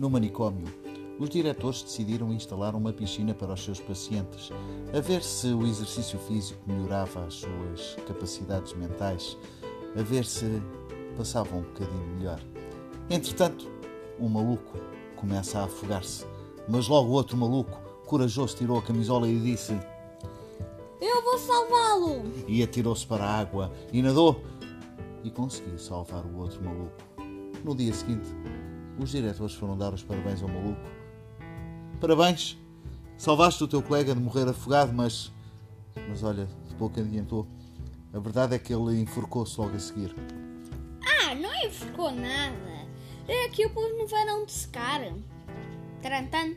No manicômio, os diretores decidiram instalar uma piscina para os seus pacientes, a ver se o exercício físico melhorava as suas capacidades mentais, a ver se passava um bocadinho melhor. Entretanto, um maluco começa a afogar-se, mas logo outro maluco, corajoso, tirou a camisola e disse: Eu vou salvá-lo! E atirou-se para a água e nadou e conseguiu salvar o outro maluco. No dia seguinte, os diretores foram dar os parabéns ao maluco. Parabéns! Salvaste o teu colega de morrer afogado, mas. Mas olha, de pouco adiantou. A verdade é que ele enforcou-se logo a seguir. Ah, não enforcou nada. É que eu pus no verão de secar. Tarantan.